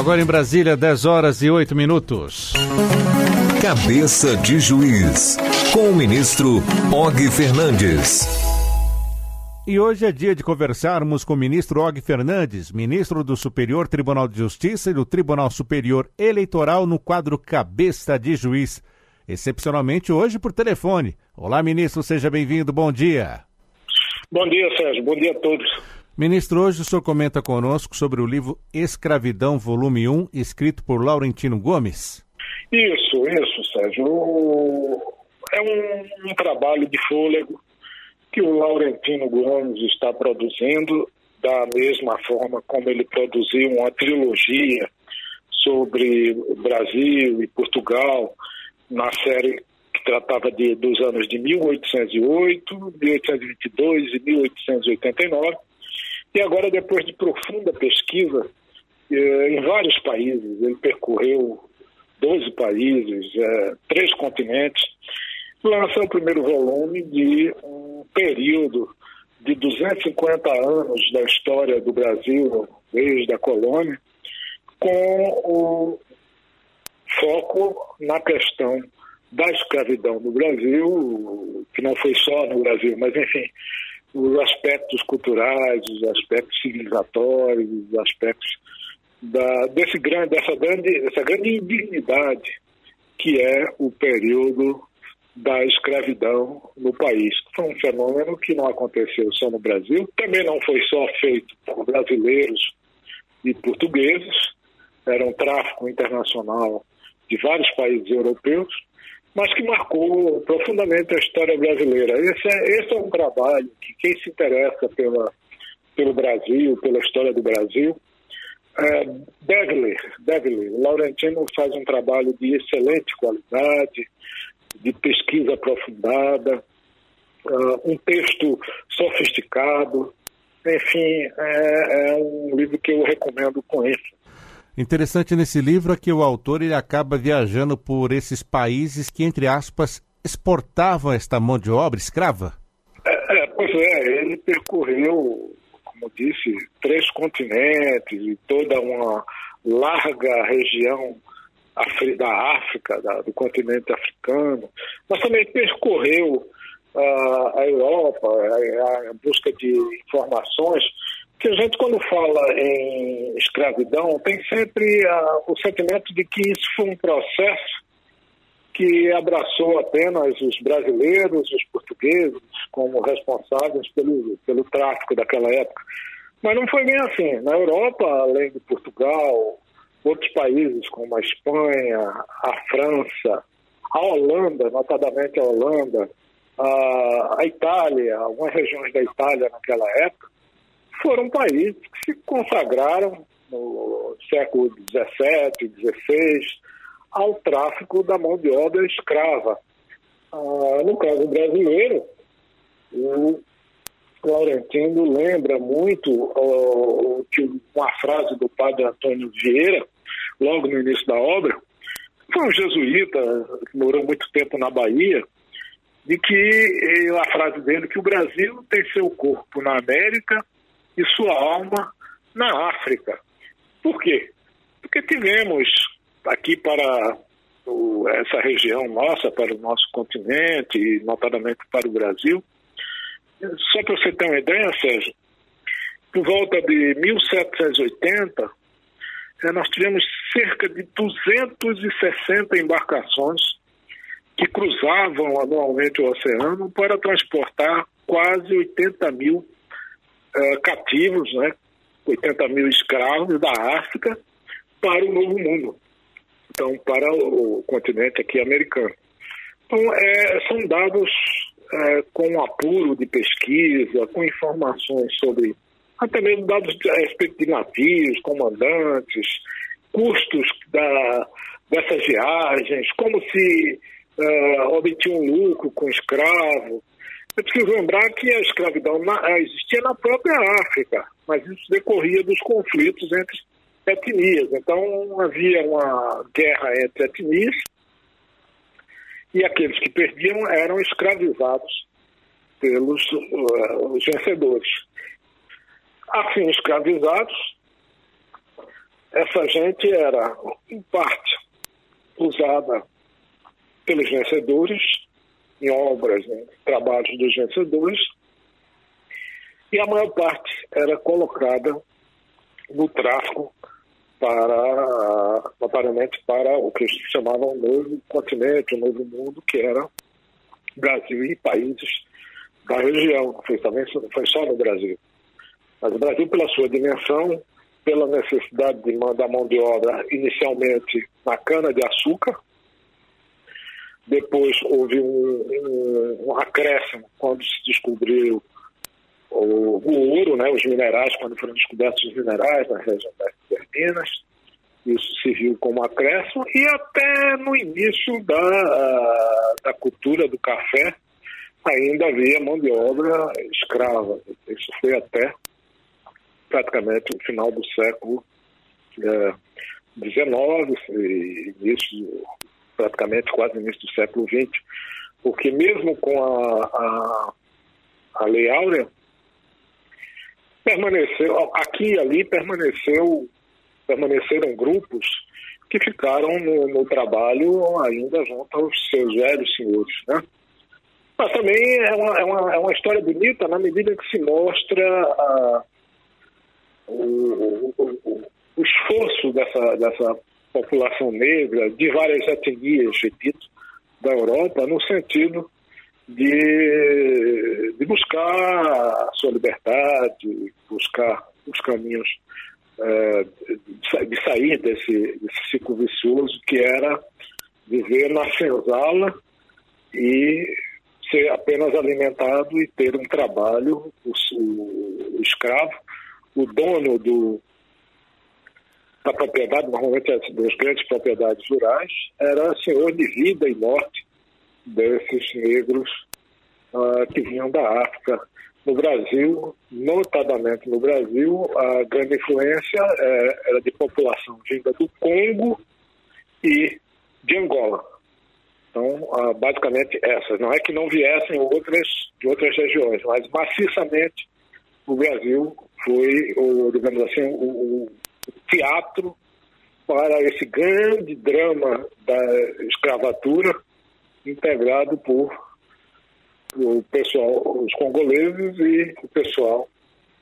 Agora em Brasília, 10 horas e 8 minutos. Cabeça de Juiz, com o ministro Og Fernandes. E hoje é dia de conversarmos com o ministro Og Fernandes, ministro do Superior Tribunal de Justiça e do Tribunal Superior Eleitoral no quadro Cabeça de Juiz. Excepcionalmente hoje por telefone. Olá, ministro, seja bem-vindo, bom dia. Bom dia, Sérgio, bom dia a todos. Ministro, hoje o senhor comenta conosco sobre o livro Escravidão, volume 1, escrito por Laurentino Gomes. Isso, isso, Sérgio. É um, um trabalho de fôlego que o Laurentino Gomes está produzindo da mesma forma como ele produziu uma trilogia sobre Brasil e Portugal na série que tratava de, dos anos de 1808, 1822 e 1889. E agora, depois de profunda pesquisa eh, em vários países, ele percorreu 12 países, é, três continentes, lança o primeiro volume de um período de 250 anos da história do Brasil, desde a colônia, com o foco na questão da escravidão no Brasil, que não foi só no Brasil, mas enfim, os aspectos culturais, os aspectos civilizatórios, os aspectos da, desse grande, dessa, grande, dessa grande indignidade que é o período da escravidão no país. Foi um fenômeno que não aconteceu só no Brasil, também não foi só feito por brasileiros e portugueses, era um tráfico internacional de vários países europeus, mas que marcou profundamente a história brasileira. Esse é, esse é um trabalho que quem se interessa pela, pelo Brasil, pela história do Brasil, é, deve ler, deve ler. O Laurentino faz um trabalho de excelente qualidade, de pesquisa aprofundada, uh, um texto sofisticado. Enfim, é, é, um livro que eu recomendo com ênfase. Interessante nesse livro é que o autor ele acaba viajando por esses países que, entre aspas, exportavam esta mão de obra escrava. É, é, pois é, ele percorreu como disse, três continentes e toda uma larga região da África, da, do continente africano, mas também percorreu uh, a Europa a, a busca de informações que a gente, quando fala em escravidão, tem sempre uh, o sentimento de que isso foi um processo que abraçou apenas os brasileiros, os portugueses, como responsáveis pelo, pelo tráfico daquela época. Mas não foi bem assim. Na Europa, além de Portugal, outros países como a Espanha, a França, a Holanda, notadamente a Holanda, a, a Itália, algumas regiões da Itália naquela época, foram países que se consagraram no século XVII, XVI, ao tráfico da mão de obra escrava. Ah, no caso brasileiro, o Laurentino lembra muito uh, uma frase do padre Antônio Vieira, logo no início da obra, foi um jesuíta morou muito tempo na Bahia, de que a frase dele que o Brasil tem seu corpo na América sua alma na África. Por quê? Porque tivemos aqui para o, essa região nossa, para o nosso continente e notadamente para o Brasil. Só para você ter uma ideia, Sérgio, por volta de 1780, eh, nós tivemos cerca de 260 embarcações que cruzavam anualmente o oceano para transportar quase 80 mil uh, cativos, né? 80 mil escravos da África para o Novo Mundo então para o continente aqui americano. Então, é, são dados é, com apuro de pesquisa, com informações sobre, até mesmo dados a respeito de navios, comandantes, custos da, dessas viagens, como se uh, obtinha um lucro com escravo. É preciso lembrar que a escravidão na, existia na própria África, mas isso decorria dos conflitos entre etnias. Então havia uma guerra entre etnias e aqueles que perdiam eram escravizados pelos uh, os vencedores. Assim, escravizados, essa gente era, em parte, usada pelos vencedores, em obras, em trabalhos dos vencedores, e a maior parte era colocada no tráfico para, aparentemente, para o que se chamava o novo continente, o novo mundo, que era Brasil e países da região. Não foi, também, foi só no Brasil. Mas o Brasil, pela sua dimensão, pela necessidade de mandar mão de obra inicialmente na cana-de-açúcar, depois houve um, um, um, acréscimo quando se descobriu o, o, ouro, né, os minerais, quando foram descobertos os minerais na região das Minas. Isso se viu como acréscimo e até no início da, da cultura do café ainda havia mão de obra escrava. Isso foi até praticamente o final do século XIX é, e início, praticamente quase início do século XX, porque mesmo com a, a, a Lei Áurea, permaneceu, aqui e ali permaneceu permaneceram grupos que ficaram no, no, trabalho ainda junto aos seus velhos senhores, né? Mas também é uma, é uma, é uma história bonita na medida que se mostra a, o, o, o, esforço dessa, dessa população negra, de várias etnias, repito, da Europa, no sentido de, de buscar a sua liberdade, buscar os caminhos é, de sair desse, desse ciclo vicioso que era viver na senzala e ser apenas alimentado e ter um trabalho, o, o escravo, o dono do, da propriedade, normalmente das grandes propriedades rurais, era senhor de vida e morte desses negros uh, que vinham da África no Brasil, notadamente no Brasil, a grande influência é, era de população vinda do Congo e de Angola. Então, ah, basicamente essas. Não é que não viessem outras de outras regiões, mas maciçamente o Brasil foi, digamos assim, o teatro para esse grande drama da escravatura integrado por o pessoal, os congoleses e o pessoal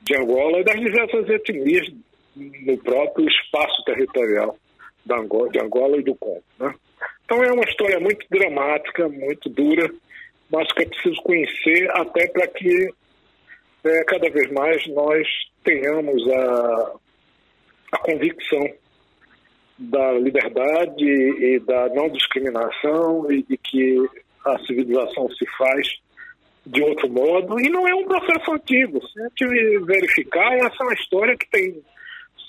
de Angola e das diversas etnias no próprio espaço territorial da Angola, de Angola e do Congo. Né? Então é uma história muito dramática, muito dura, mas que é preciso conhecer até para que é, cada vez mais nós tenhamos a, a convicção da liberdade e da não discriminação e de que a civilização se faz de outro modo, e não é um processo antigo. Se a gente verificar, essa é uma história que tem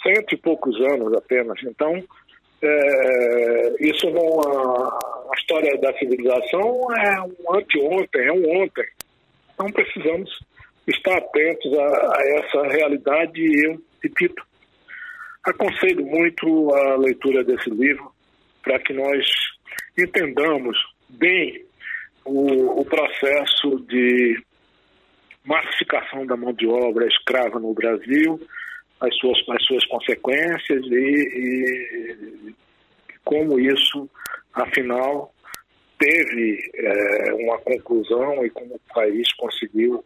cento e poucos anos apenas. Então, é, isso não. A, a, história da civilização é um anteontem, é um ontem. Então, precisamos estar atentos a, a essa realidade e eu, repito, aconselho muito a leitura desse livro para que nós entendamos bem o, o processo de massificação da mão de obra escrava no Brasil, as suas, as suas consequências e, e como isso, afinal, teve é, uma conclusão e como o país conseguiu,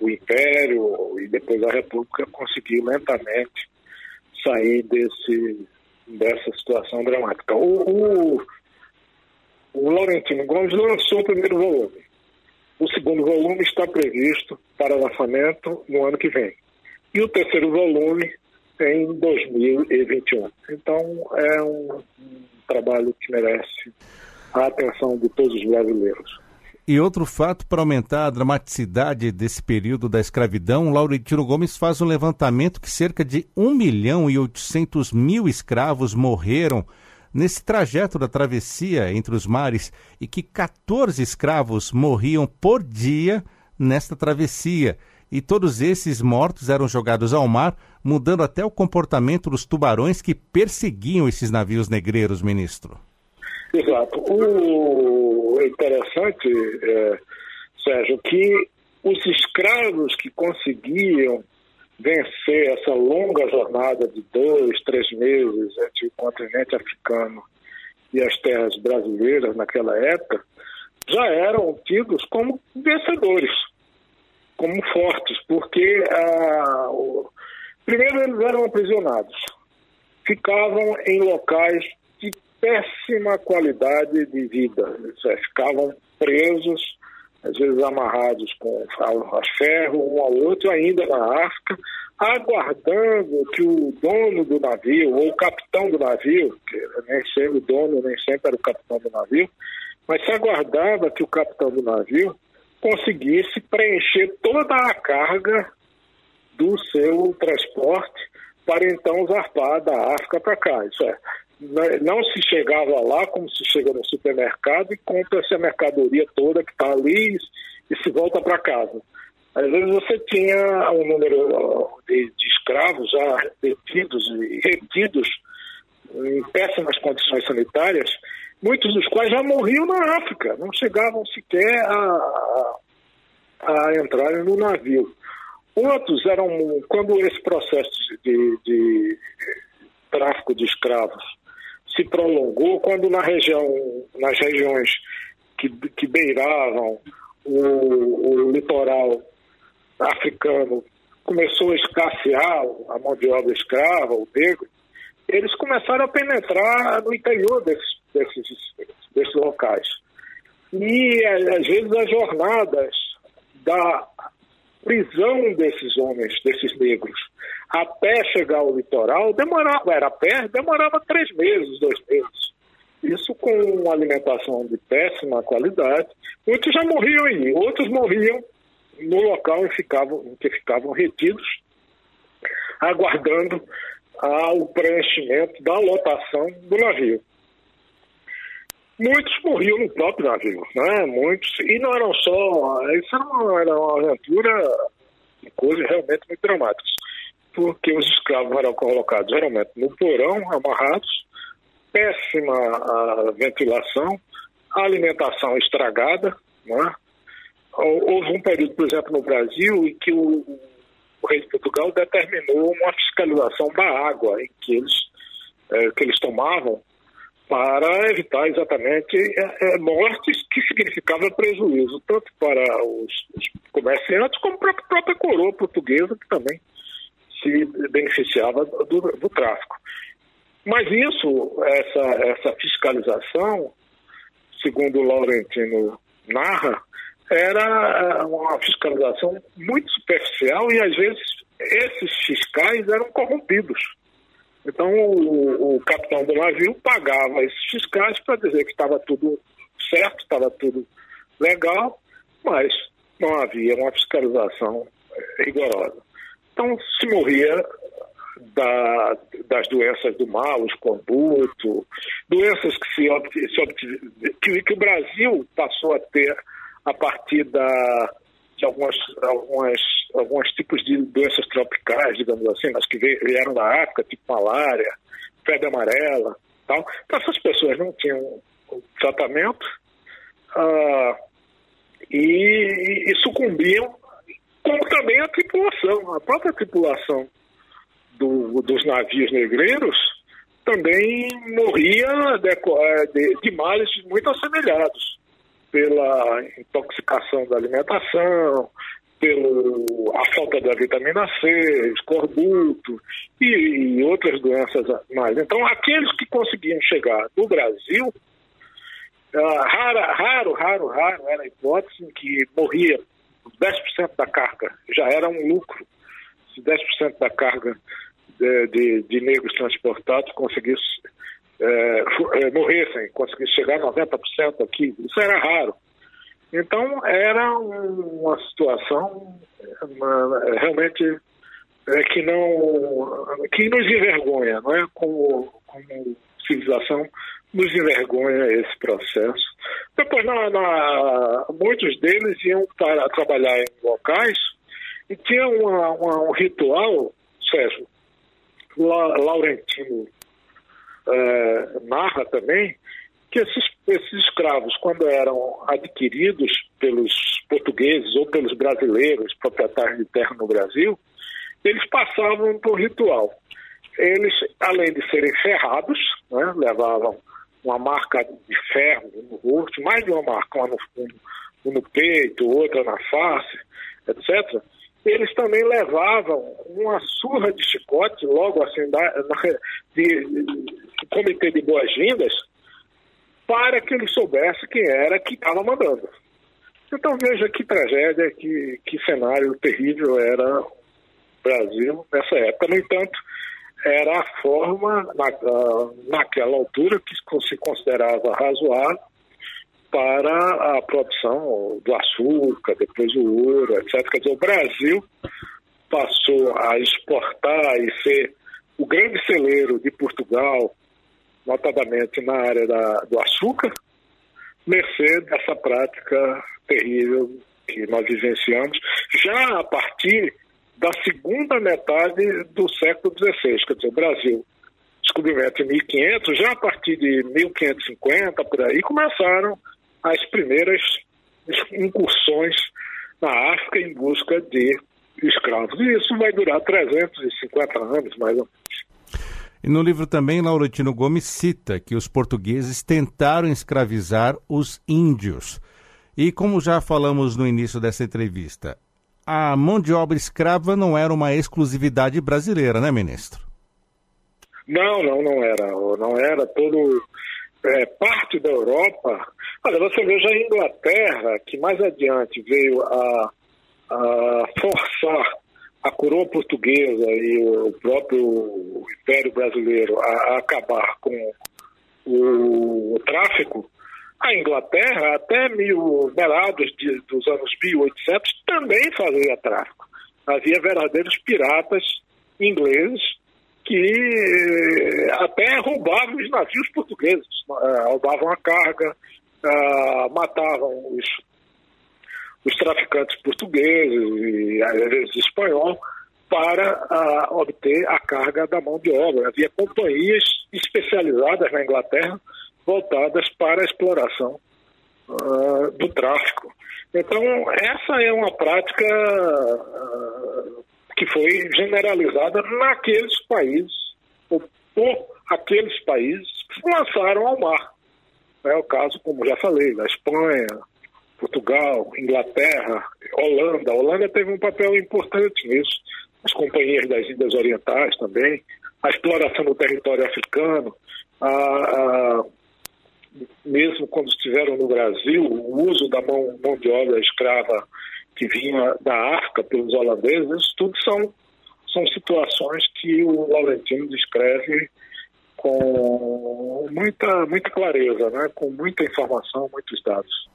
o Império e depois a República conseguiu lentamente sair desse, dessa situação dramática. O, o, o Laurentino Gomes lançou o primeiro volume. O segundo volume está previsto para lançamento no ano que vem. E o terceiro volume em 2021. Então, é um, trabalho que merece a atenção de todos os brasileiros. E outro fato para aumentar a dramaticidade desse período da escravidão, Laurentino Gomes faz um levantamento que cerca de 1 milhão e 800 mil escravos morreram nesse trajeto da travessia entre os mares e que 14 escravos morriam por dia nesta travessia. E todos esses mortos eram jogados ao mar, mudando até o comportamento dos tubarões que perseguiam esses navios negreiros, ministro. Exato. O interessante, é, Sérgio, que os escravos que conseguiam vencer essa longa jornada de dois, três meses entre o continente africano e as terras brasileiras naquela época, já eram tidos como vencedores, como fortes, porque ah, o... primeiro eles eram aprisionados, ficavam em locais péssima qualidade de vida, é, ficavam presos às vezes amarrados com a ferro um ao outro, ainda na África, aguardando que o dono do navio, ou o capitão do navio, que nem sempre o dono, nem sempre era o capitão do navio, mas se aguardava que o capitão do navio conseguisse preencher toda a carga do seu transporte para então zarpar da África para cá. Isso é, não se chegava lá como se chega no supermercado e compra essa mercadoria toda que está ali e se volta para casa. Às vezes você tinha um número de, de escravos já detidos e retidos em péssimas condições sanitárias, muitos dos quais já morriam na África, não chegavam sequer a, a, a entrarem no navio. Outros eram, quando esse processo de, de tráfico de escravos se prolongou quando na região, nas regiões que, que beiravam o, o litoral africano começou a escassear a mão de obra escrava, o negro, eles começaram a penetrar no interior desses, desses, desses locais. E às vezes as jornadas da prisão desses homens, desses negros, até chegar ao litoral, demorava, era pé, demorava três meses, dois meses. Isso com uma alimentação de péssima qualidade. Muitos já morriam aí, outros morriam no local em, ficavam, em que ficavam retidos, aguardando o preenchimento da lotação do navio. Muitos morriam no próprio navio, né? Muitos, e não eram só. Isso era uma, era uma aventura de coisas realmente muito dramáticas porque os escravos eram colocados geralmente no porão, amarrados, péssima a ventilação, alimentação estragada. Né? Houve um período, por exemplo, no Brasil, em que o, o rei de Portugal determinou uma fiscalização da água em que eles, é, que eles tomavam para evitar exatamente é, é, mortes que significava prejuízo, tanto para os, os comerciantes como para a própria coroa portuguesa, que também se beneficiava do, do tráfico. Mas isso, essa, essa fiscalização, segundo o Laurentino narra, era eh, uma fiscalização muito superficial e às vezes esses fiscais eram corrompidos. Então o, o capitão do navio pagava esses fiscais para dizer que estava tudo certo, estava tudo legal, mas não havia uma fiscalização rigorosa. Então, se morria da, das doenças do mal, o escorbuto, doenças que, se, se que, que, o Brasil passou a ter a partir da, de algumas, algumas, alguns tipos de doenças tropicais, digamos assim, mas que vieram da África, tipo malária, febre amarela. Tal. Então, essas pessoas não tinham tratamento ah, e, e sucumbiam como também a tripulação, a própria tripulação do, dos navios negreiros também morria de, é, de, males muito assemelhados pela intoxicação da alimentação, pela falta da vitamina C, escorbuto e, e, outras doenças mais. Então, aqueles que conseguiam chegar no Brasil, uh, rara, raro, raro, raro era a hipótese em que morria 10% da carga já era um lucro. Se 10% da carga de, de, de, negros transportados conseguisse é, morressem, conseguisse chegar a 90% aqui, isso era raro. Então era uma situação realmente é, que não que nos envergonha, não é? Como, como civilização nos envergonha esse processo. Depois, na, na, muitos deles iam para trabalhar em locais e tinha uma, uma, um ritual, Sérgio, La, Laurentino é, narra também, que esses, esses escravos, quando eram adquiridos pelos portugueses ou pelos brasileiros proprietários de terra no Brasil, eles passavam por ritual. Eles, além de serem ferrados, né, levavam uma marca de ferro no rosto, mais de uma marca, uma no, um, no peito, outra na face, etc. Eles também levavam uma surra de chicote, logo assim, da, de, de comitê de boas-vindas, para que ele soubesse quem era que estava mandando. Então veja que tragédia, que, que cenário terrível era o Brasil nessa época. No entanto, era a forma, na, naquela altura, que se considerava razoável para a produção do açúcar, depois o ouro, etc. Quer dizer, o Brasil passou a exportar e ser o grande celeiro de Portugal, notadamente na área da, do açúcar, mercê dessa prática terrível que nós vivenciamos, já a partir da segunda metade do século XVI, quer dizer, o Brasil, descobrimento em 1500, já a partir de 1550, por aí, começaram as primeiras incursões na África em busca de escravos. E isso vai durar 350 anos, mais ou menos. E no livro também, Laurentino Gomes cita que os portugueses tentaram escravizar os índios. E como já falamos no início dessa entrevista, a mão de obra escrava não era uma exclusividade brasileira, né, ministro? Não, não, não era. Não era todo é, parte da Europa. Olha, você veja a Inglaterra, que mais adiante veio a, a forçar a coroa portuguesa e o próprio Império Brasileiro a, a acabar com o, o, tráfico, a Inglaterra, até mil, meados de, dos anos 1800, também fazia tráfico. Havia verdadeiros piratas ingleses que eh, até roubavam os navios portugueses, uh, roubavam a carga, uh, matavam os, os traficantes portugueses e às vezes espanhol para uh, obter a carga da mão de obra. Havia companhias especializadas na Inglaterra voltadas para a exploração do tráfico. Então, essa é uma prática que foi generalizada naqueles países, ou por aqueles países que lançaram ao mar. É o caso, como já falei, da Espanha, Portugal, Inglaterra, Holanda. A Holanda teve um papel importante nisso, as companhias das Índias Orientais também, a exploração do território africano, a, a, mesmo quando estiveram no Brasil, o uso da mão, mão de obra escrava que vinha da África pelos holandeses, isso tudo são, são situações que o Laurentino descreve com muita, muita clareza, né? com muita informação, muitos dados.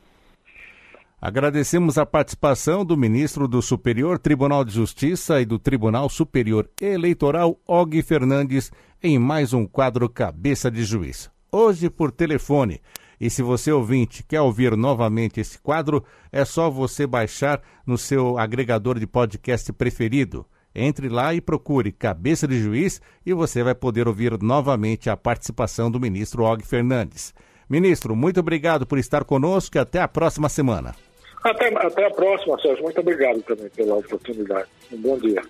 Agradecemos a participação do ministro do Superior Tribunal de Justiça e do Tribunal Superior Eleitoral, Og Fernandes, em mais um quadro Cabeça de Juiz. Hoje por telefone. E se você ouvinte quer ouvir novamente esse quadro, é só você baixar no seu agregador de podcast preferido. Entre lá e procure Cabeça de Juiz e você vai poder ouvir novamente a participação do ministro Og Fernandes. Ministro, muito obrigado por estar conosco e até a próxima semana. Até, até a próxima, Sérgio. Muito obrigado também pela oportunidade. Um bom dia.